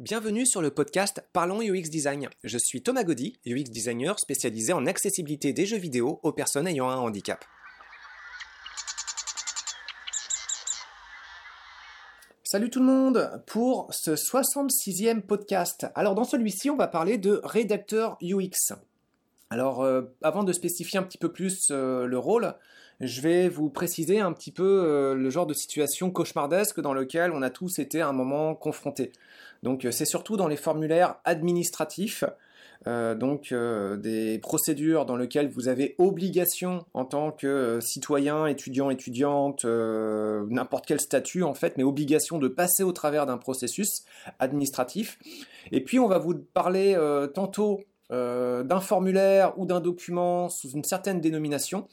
Bienvenue sur le podcast Parlons UX Design. Je suis Thomas Gaudy, UX designer spécialisé en accessibilité des jeux vidéo aux personnes ayant un handicap. Salut tout le monde pour ce 66e podcast. Alors dans celui-ci, on va parler de rédacteur UX. Alors euh, avant de spécifier un petit peu plus euh, le rôle, je vais vous préciser un petit peu euh, le genre de situation cauchemardesque dans lequel on a tous été à un moment confrontés. Donc c'est surtout dans les formulaires administratifs, donc des procédures dans lesquelles vous avez obligation en tant que citoyen, étudiant, étudiante, n'importe quel statut en fait, mais obligation de passer au travers d'un processus administratif. Et puis on va vous parler tantôt euh, d'un formulaire ou d'un document sous une certaine dénomination,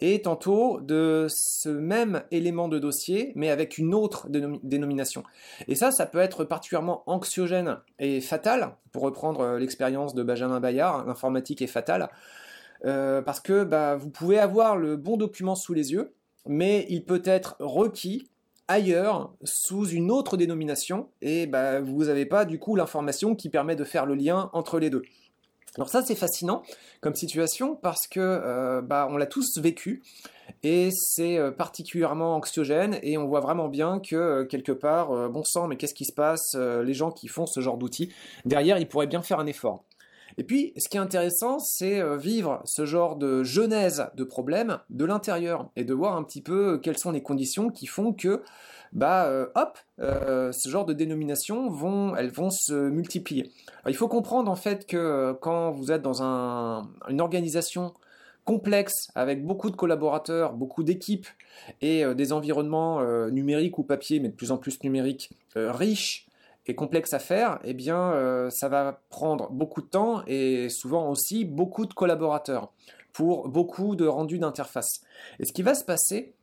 et tantôt de ce même élément de dossier, mais avec une autre dénomination. Et ça, ça peut être particulièrement anxiogène et fatal, pour reprendre euh, l'expérience de Benjamin Bayard, l'informatique est fatale, euh, parce que bah, vous pouvez avoir le bon document sous les yeux, mais il peut être requis ailleurs sous une autre dénomination, et bah, vous n'avez pas du coup l'information qui permet de faire le lien entre les deux. Alors ça c'est fascinant comme situation parce que euh, bah, on l'a tous vécu et c'est euh, particulièrement anxiogène et on voit vraiment bien que euh, quelque part, bon sang, mais qu'est-ce qui se passe Les gens qui font ce genre d'outils, derrière, ils pourraient bien faire un effort. Et puis, ce qui est intéressant, c'est vivre ce genre de genèse de problèmes de l'intérieur et de voir un petit peu quelles sont les conditions qui font que bah euh, hop, euh, ce genre de dénominations vont, elles vont se multiplier. il faut comprendre en fait que euh, quand vous êtes dans une organisation complexe avec beaucoup de collaborateurs, beaucoup d'équipes et des environnements numériques ou papier, mais de plus en plus numériques, riches et complexes à faire, eh bien, ça va prendre beaucoup de temps et souvent aussi beaucoup de collaborateurs pour beaucoup de rendus d'interface. Et ce qui va se passer,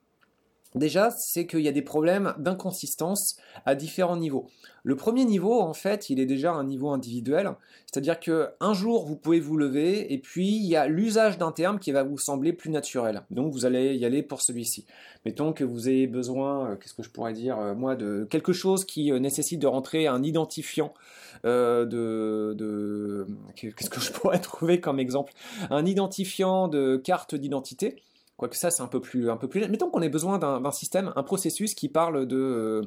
Déjà, c'est qu'il y a des problèmes d'inconsistance à différents niveaux. Le premier niveau, en fait, il est déjà un niveau individuel, c'est-à-dire que un jour vous pouvez vous lever et puis il y a l'usage d'un terme qui va vous sembler plus naturel. Donc vous allez y aller pour celui-ci. Mettons que vous ayez besoin, euh, qu'est-ce que je pourrais dire, euh, moi, de quelque chose qui euh, nécessite de rentrer un identifiant de, de qu'est-ce que je pourrais trouver comme exemple, un identifiant de carte d'identité. Quoique ça, c'est un peu plus, un peu plus. Mettons qu'on ait besoin d'un système, un processus qui parle de, euh,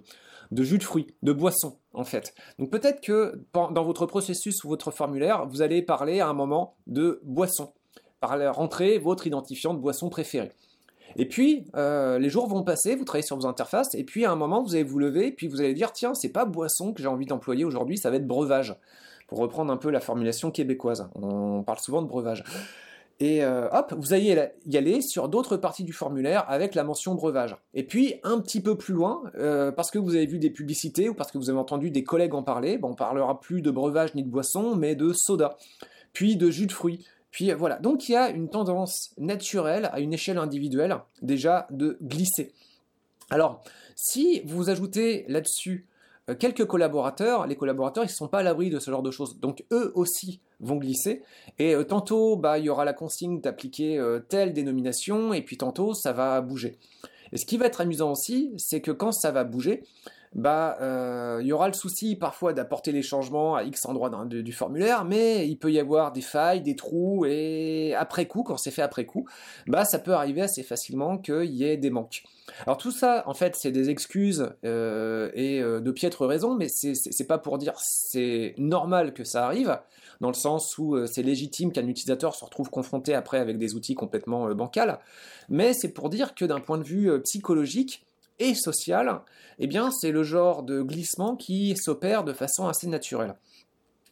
de jus de fruits, de boissons, en fait. Donc peut-être que dans votre processus ou votre formulaire, vous allez parler à un moment de boisson. Par rentrer votre identifiant de boisson préféré. Et puis, euh, les jours vont passer, vous travaillez sur vos interfaces, et puis à un moment, vous allez vous lever, et puis vous allez dire, tiens, c'est pas boisson que j'ai envie d'employer aujourd'hui, ça va être breuvage. Pour reprendre un peu la formulation québécoise. On parle souvent de breuvage. Et euh, hop, vous allez y aller sur d'autres parties du formulaire avec la mention breuvage. Et puis un petit peu plus loin, euh, parce que vous avez vu des publicités ou parce que vous avez entendu des collègues en parler, bon, on parlera plus de breuvage ni de boisson, mais de soda, puis de jus de fruits. Puis voilà, donc il y a une tendance naturelle à une échelle individuelle déjà de glisser. Alors, si vous ajoutez là-dessus euh, quelques collaborateurs, les collaborateurs, ils ne sont pas à l'abri de ce genre de choses. Donc eux aussi vont glisser. Et euh, tantôt, bah, il y aura la consigne d'appliquer euh, telle dénomination, et puis tantôt, ça va bouger. Et ce qui va être amusant aussi, c'est que quand ça va bouger, bah, euh, il y aura le souci parfois d'apporter les changements à X endroits du formulaire, mais il peut y avoir des failles, des trous, et après coup, quand c'est fait après coup, bah, ça peut arriver assez facilement qu'il y ait des manques. Alors tout ça, en fait, c'est des excuses euh, et euh, de piètre raison, mais c'est pas pour dire c'est normal que ça arrive, dans le sens où c'est légitime qu'un utilisateur se retrouve confronté après avec des outils complètement bancals, mais c'est pour dire que d'un point de vue psychologique, et social, eh bien c'est le genre de glissement qui s'opère de façon assez naturelle.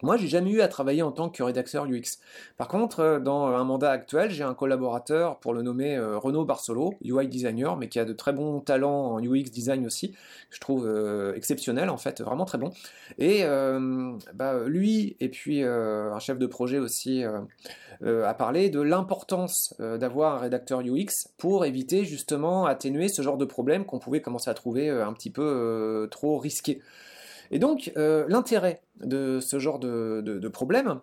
Moi, j'ai jamais eu à travailler en tant que rédacteur UX. Par contre, euh, dans un mandat actuel, j'ai un collaborateur pour le nommer euh, Renaud Barcelo, UI designer, mais qui a de très bons talents en UX design aussi, que je trouve euh, exceptionnel en fait, vraiment très bon. Et bah, lui et puis un chef de projet aussi a parlé de l'importance d'avoir un rédacteur UX pour éviter justement atténuer ce genre de problème qu'on pouvait commencer à trouver un petit peu trop risqué. Et donc, euh, l'intérêt de ce genre de, problème,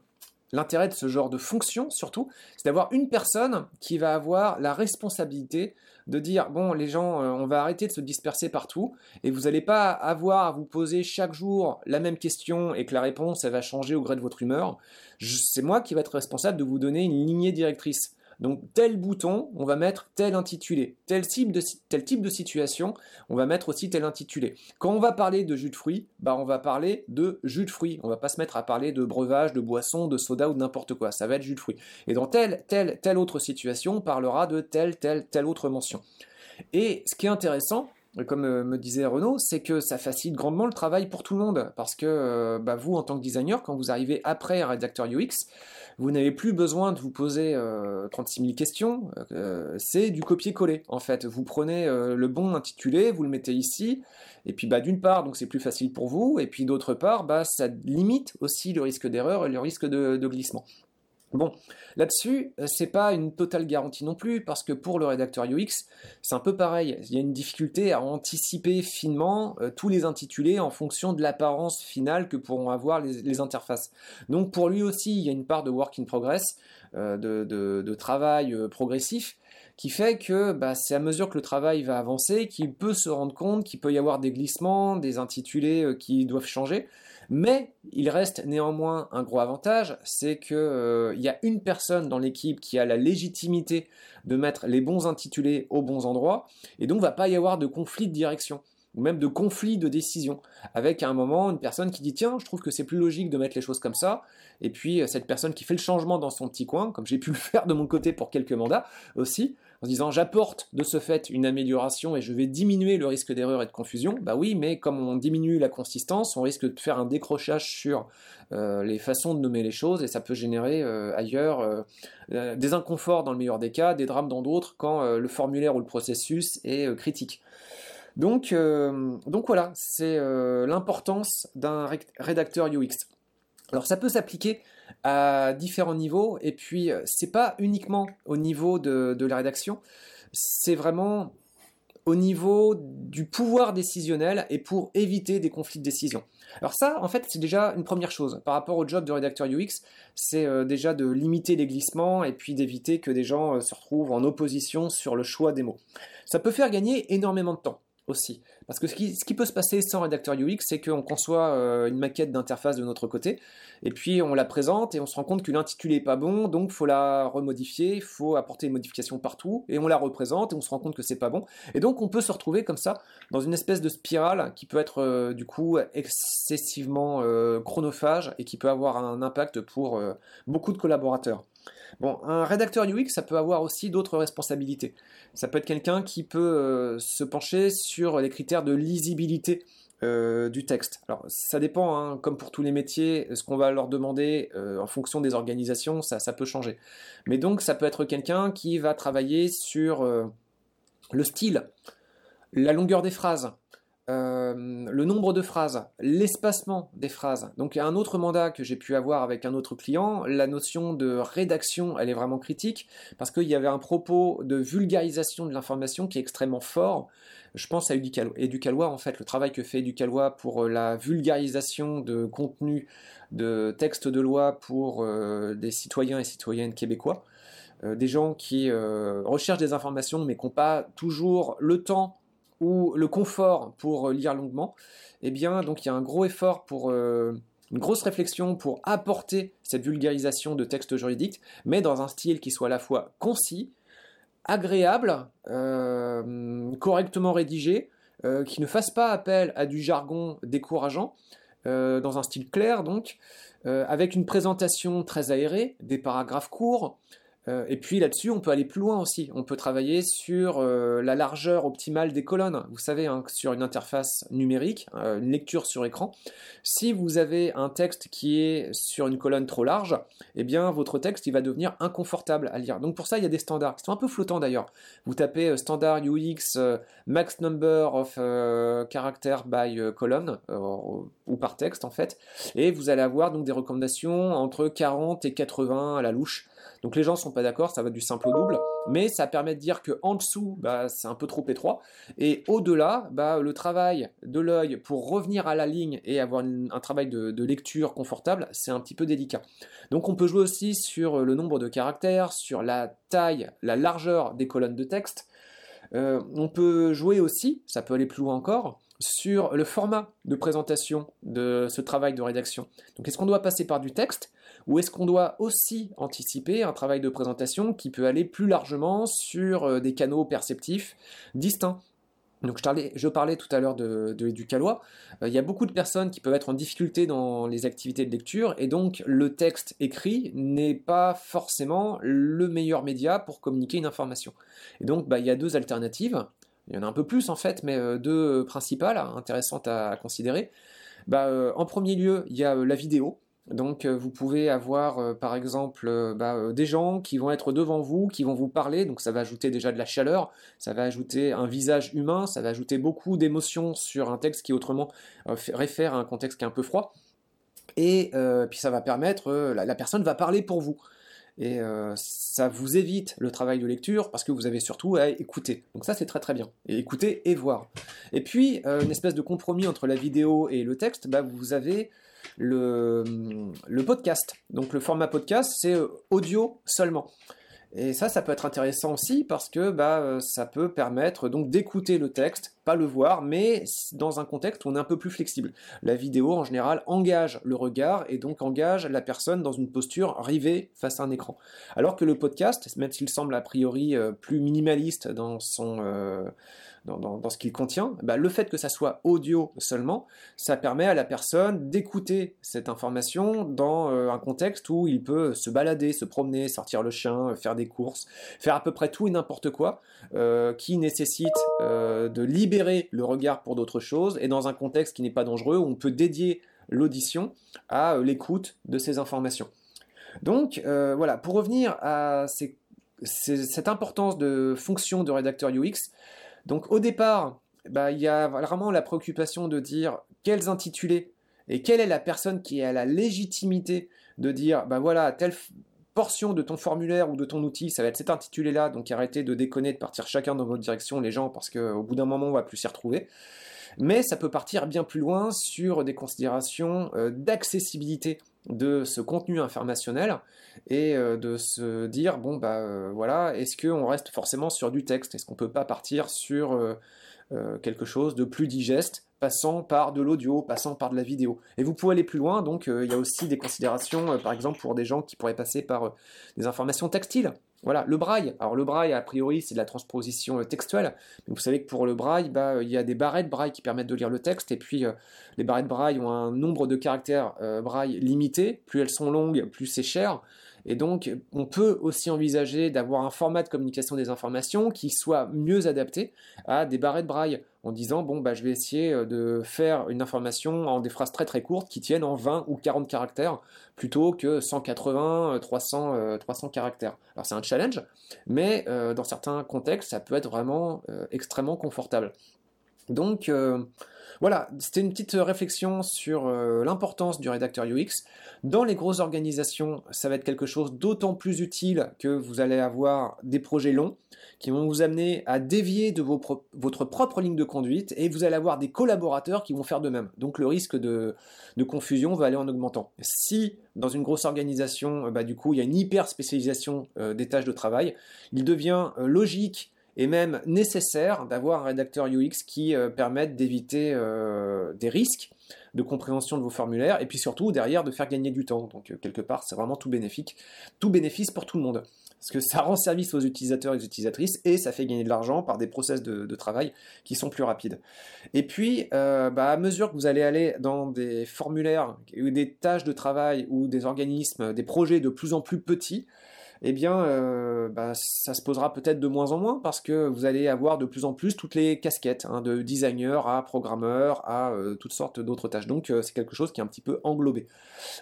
l'intérêt de ce genre de fonction, surtout, c'est d'avoir une personne qui va avoir la responsabilité de dire bon les gens euh, on va arrêter de se disperser partout et vous n'allez pas avoir à vous poser chaque jour la même question et que la réponse elle va changer au gré de votre humeur. C'est moi qui vais être responsable de vous donner une lignée directrice donc tel bouton, on va mettre tel intitulé. Tel type, de, situation, on va mettre aussi tel intitulé. Quand on va parler de jus de fruits, bah on va parler de jus de fruits. On va pas se mettre à parler de breuvage, de boisson, de soda ou de n'importe quoi. Ça va être jus de fruits. Et dans telle, telle, telle autre situation, on parlera de telle, telle, telle autre mention. Et ce qui est intéressant, comme euh, me disait Renaud, c'est que ça facilite grandement le travail pour tout le monde. Parce que euh, bah, vous, en tant que designer, quand vous arrivez après un rédacteur UX, vous n'avez plus besoin de vous poser 36 euh, 000 questions. c'est du copier-coller, en fait. Vous prenez le bon intitulé, vous le mettez ici. Et puis, bah, d'une part, donc c'est plus facile pour vous. Et puis, d'autre part, bah, ça limite aussi le risque d'erreur et le risque de glissement. Bon, là-dessus, euh, c'est pas une totale garantie non plus, parce que pour le rédacteur UX, c'est un peu pareil. Il y a une difficulté à anticiper finement euh, tous les intitulés en fonction de l'apparence finale que pourront avoir les, interfaces. Donc pour lui aussi, il y a une part de work in progress, euh, de, travail progressif, qui fait que bah, c'est à mesure que le travail va avancer qu'il peut se rendre compte qu'il peut y avoir des glissements, des intitulés qui doivent changer. Mais il reste néanmoins un gros avantage, c'est qu'il euh, y a une personne dans l'équipe qui a la légitimité de mettre les bons intitulés aux bons endroits, et donc va pas y avoir de conflit de direction ou même de conflit de décision, avec à un moment une personne qui dit tiens, je trouve que c'est plus logique de mettre les choses comme ça, et puis euh, cette personne qui fait le changement dans son petit coin, comme j'ai pu le faire de mon côté pour quelques mandats aussi, en se disant j'apporte de ce fait une amélioration et je vais diminuer le risque d'erreur et de confusion, bah oui, mais comme on diminue la consistance, on risque de faire un décrochage sur euh, les façons de nommer les choses et ça peut générer euh, ailleurs des inconforts dans le meilleur des cas, des drames dans d'autres quand le formulaire ou le processus est critique. Donc, euh, donc voilà, c'est euh, l'importance d'un rédacteur UX. Alors ça peut s'appliquer à différents niveaux, et puis euh, c'est pas uniquement au niveau de, de la rédaction, c'est vraiment au niveau du pouvoir décisionnel et pour éviter des conflits de décision. Alors ça, en fait, c'est déjà une première chose. Par rapport au job de rédacteur UX, c'est déjà de limiter les glissements et puis d'éviter que des gens se retrouvent en opposition sur le choix des mots. Ça peut faire gagner énormément de temps Parce que ce qui, peut se passer sans rédacteur UX, c'est qu'on conçoit euh, une maquette d'interface de notre côté, et puis on la présente et on se rend compte que l'intitulé n'est pas bon, donc faut la remodifier, il faut apporter une modification partout, et on la représente et on se rend compte que c'est pas bon. Et donc on peut se retrouver comme ça dans une espèce de spirale qui peut être euh, du coup excessivement euh, chronophage et qui peut avoir un impact pour beaucoup de collaborateurs. Bon, un rédacteur UX, ça peut avoir aussi d'autres responsabilités. Ça peut être quelqu'un qui peut euh, se pencher sur les critères de lisibilité euh, du texte. Alors, ça dépend, hein, comme pour tous les métiers, ce qu'on va leur demander euh, en fonction des organisations, ça, ça, peut changer. Mais donc, ça peut être quelqu'un qui va travailler sur le style, la longueur des phrases, euh, le nombre de phrases, l'espacement des phrases. Donc un autre mandat que j'ai pu avoir avec un autre client, la notion de rédaction, elle est vraiment critique parce qu'il y avait un propos de vulgarisation de l'information qui est extrêmement fort. Je pense à Educalois, en fait, le travail que fait Educalois pour euh, la vulgarisation de contenu de textes de loi pour euh, des citoyens et citoyennes québécois. des gens qui recherchent des informations mais qui n'ont pas toujours le temps ou le confort pour euh, lire longuement, eh bien, donc il y a un gros effort pour euh, une grosse réflexion pour apporter cette vulgarisation de textes juridiques, mais dans un style qui soit à la fois concis, agréable, euh, correctement rédigé, qui ne fasse pas appel à du jargon décourageant, dans un style clair donc, avec une présentation très aérée, des paragraphes courts, euh, et puis là-dessus, on peut aller plus loin aussi. On peut travailler sur euh, la largeur optimale des colonnes. Vous savez, hein, sur une interface numérique, euh, une lecture sur écran, si vous avez un texte qui est sur une colonne trop large, eh bien votre texte il va devenir inconfortable à lire. Donc pour ça, il y a des standards qui sont un peu flottants d'ailleurs. Vous tapez standard UX max number of characters by column ou par texte en fait, et vous allez avoir donc des recommandations entre 40 et 80 à la louche donc les gens ne sont pas d'accord, ça va du simple au double. mais ça permet de dire que en dessous, bah, c'est un peu trop étroit, et au-delà, bah, le travail de l'œil pour revenir à la ligne et avoir un travail de, lecture confortable, c'est un petit peu délicat. Donc on peut jouer aussi sur le nombre de caractères, sur la taille, la largeur des colonnes de texte. Euh, on peut jouer aussi, ça peut aller plus loin encore, sur le format de présentation de ce travail de rédaction. Donc est-ce qu'on doit passer par du texte ou est-ce qu'on doit aussi anticiper un travail de présentation qui peut aller plus largement sur euh, des canaux perceptifs distincts? Donc je parlais, tout à l'heure de, du calois. Euh, il y a beaucoup de personnes qui peuvent être en difficulté dans les activités de lecture et donc le texte écrit n'est pas forcément le meilleur média pour communiquer une information. Et donc bah, il y a deux alternatives. Il y en a un peu plus en fait, mais euh, deux principales intéressantes à, considérer. Bah, en premier lieu, il y a la vidéo. Donc euh, vous pouvez avoir euh, par exemple euh, bah, des gens qui vont être devant vous, qui vont vous parler, donc ça va ajouter déjà de la chaleur, ça va ajouter un visage humain, ça va ajouter beaucoup d'émotions sur un texte qui autrement réfère à un contexte qui est un peu froid. Et puis ça va permettre, la, personne va parler pour vous. Et ça vous évite le travail de lecture parce que vous avez surtout à écouter. Donc ça c'est très très bien. Écouter et voir. Et puis une espèce de compromis entre la vidéo et le texte, bah, vous avez le, le podcast. Donc le format podcast, c'est euh, audio seulement. Et ça, ça peut être intéressant aussi parce que bah, euh, ça peut permettre donc d'écouter le texte, pas le voir, mais dans un contexte où on est un peu plus flexible. La vidéo, en général, engage le regard et donc engage la personne dans une posture rivée face à un écran. Alors que le podcast, même s'il semble a priori euh, plus minimaliste dans son dans, ce qu'il contient, bah, le fait que ça soit audio seulement, ça permet à la personne d'écouter cette information dans euh, un contexte où il peut se balader, se promener, sortir le chien, euh, faire des courses, faire à peu près tout et n'importe quoi euh, qui nécessite de libérer le regard pour d'autres choses et dans un contexte qui n'est pas dangereux où on peut dédier l'audition à l'écoute de ces informations. Donc voilà, pour revenir à cette importance de fonction de rédacteur UX, donc au départ, bah, il y a vraiment la préoccupation de dire quels intitulés et quelle est la personne qui a la légitimité de dire, bah voilà, telle portion de ton formulaire ou de ton outil, ça va être cet intitulé-là, donc arrêtez de déconner, de partir chacun dans votre direction, les gens, parce qu'au bout d'un moment, on va plus s'y retrouver. Mais ça peut partir bien plus loin sur des considérations euh, d'accessibilité de ce contenu informationnel et euh, de se dire bon bah euh, voilà est-ce qu'on reste forcément sur du texte? Est-ce qu'on peut pas partir sur euh, quelque chose de plus digeste passant par de l'audio passant par de la vidéo? Et vous pouvez aller plus loin donc il y a aussi des considérations par exemple pour des gens qui pourraient passer par des informations textiles voilà, le braille. Alors le braille, a priori, c'est de la transposition euh, textuelle. Mais vous savez que pour le braille, bah, euh, il y a des barrettes braille qui permettent de lire le texte. Et puis euh, les barrettes braille ont un nombre de caractères braille limité. Plus elles sont longues, plus c'est cher. Et donc, on peut aussi envisager d'avoir un format de communication des informations qui soit mieux adapté à des barrettes braille, en disant, bon, bah, je vais essayer euh, de faire une information en des phrases très très courtes qui tiennent en 20 ou 40 caractères, plutôt que 180, 300, 300 caractères. Alors c'est un challenge, mais euh, dans certains contextes, ça peut être vraiment euh, extrêmement confortable. Donc, voilà, c'était une petite réflexion sur euh, l'importance du rédacteur UX. Dans les grosses organisations, ça va être quelque chose d'autant plus utile que vous allez avoir des projets longs qui vont vous amener à dévier de votre propre ligne de conduite et vous allez avoir des collaborateurs qui vont faire de même. Donc le risque de, confusion va aller en augmentant. Si dans une grosse organisation, euh, bah, du coup, il y a une hyper spécialisation euh, des tâches de travail, il devient logique et même nécessaire d'avoir un rédacteur UX qui euh, permette d'éviter euh, des risques de compréhension de vos formulaires et puis surtout derrière de faire gagner du temps. Donc euh, quelque part, c'est vraiment tout bénéfique, tout bénéfice pour tout le monde. Parce que ça rend service aux utilisateurs et aux utilisatrices et ça fait gagner de l'argent par des process de, travail qui sont plus rapides. Et puis, bah, à mesure que vous allez aller dans des formulaires ou des tâches de travail ou des organismes, des projets de plus en plus petits, eh bien, euh, bah, ça se posera peut-être de moins en moins parce que vous allez avoir de plus en plus toutes les casquettes, hein, de designer à programmeur à euh, toutes sortes d'autres tâches. Donc, euh, c'est quelque chose qui est un petit peu englobé.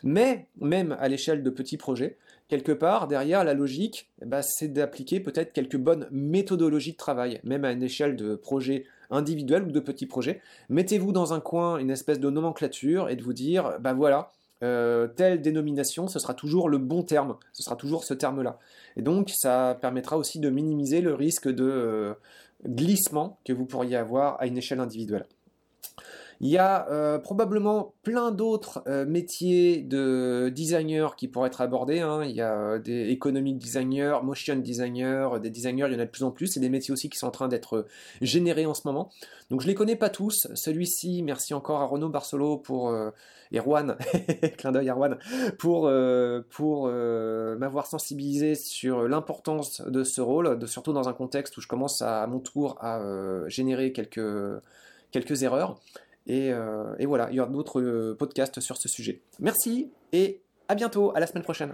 Mais, même à l'échelle de petits projets, quelque part, derrière la logique, eh ben, c'est d'appliquer peut-être quelques bonnes méthodologies de travail, même à une échelle de projets individuels ou de petits projets. Mettez-vous dans un coin une espèce de nomenclature et de vous dire, bah voilà, telle dénomination, ce sera toujours le bon terme, ce sera toujours ce terme-là. Et donc, ça permettra aussi de minimiser le risque de glissement que vous pourriez avoir à une échelle individuelle. Il y a euh, probablement plein d'autres euh, métiers de designer qui pourraient être abordés. Hein. Il y a euh, des economic designers, motion designers, des designers, il y en a de plus en plus. C'est des métiers aussi qui sont en train d'être générés en ce moment. Donc je les connais pas tous. Celui-ci, merci encore à Renaud Barcelo pour et Erwan, clin d'œil Erwan, pour, pour m'avoir sensibilisé sur l'importance de ce rôle, de, surtout dans un contexte où je commence à, à mon tour à générer quelques, quelques erreurs. Euh, et, voilà, il y aura d'autres euh, podcasts sur ce sujet. Merci et à bientôt, à la semaine prochaine.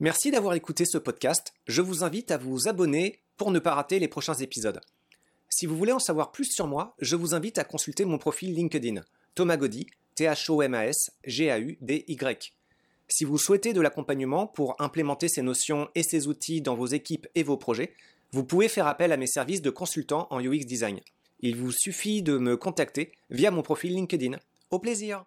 Merci d'avoir écouté ce podcast. Je vous invite à vous abonner pour ne pas rater les prochains épisodes. Si vous voulez en savoir plus sur moi, je vous invite à consulter mon profil LinkedIn, Thomas Gaudy, T-H-O-M-A-S, G-A-U-D-Y. Si vous souhaitez de l'accompagnement pour implémenter ces notions et ces outils dans vos équipes et vos projets, vous pouvez faire appel à mes services de consultant en UX design. Il vous suffit de me contacter via mon profil LinkedIn. Au plaisir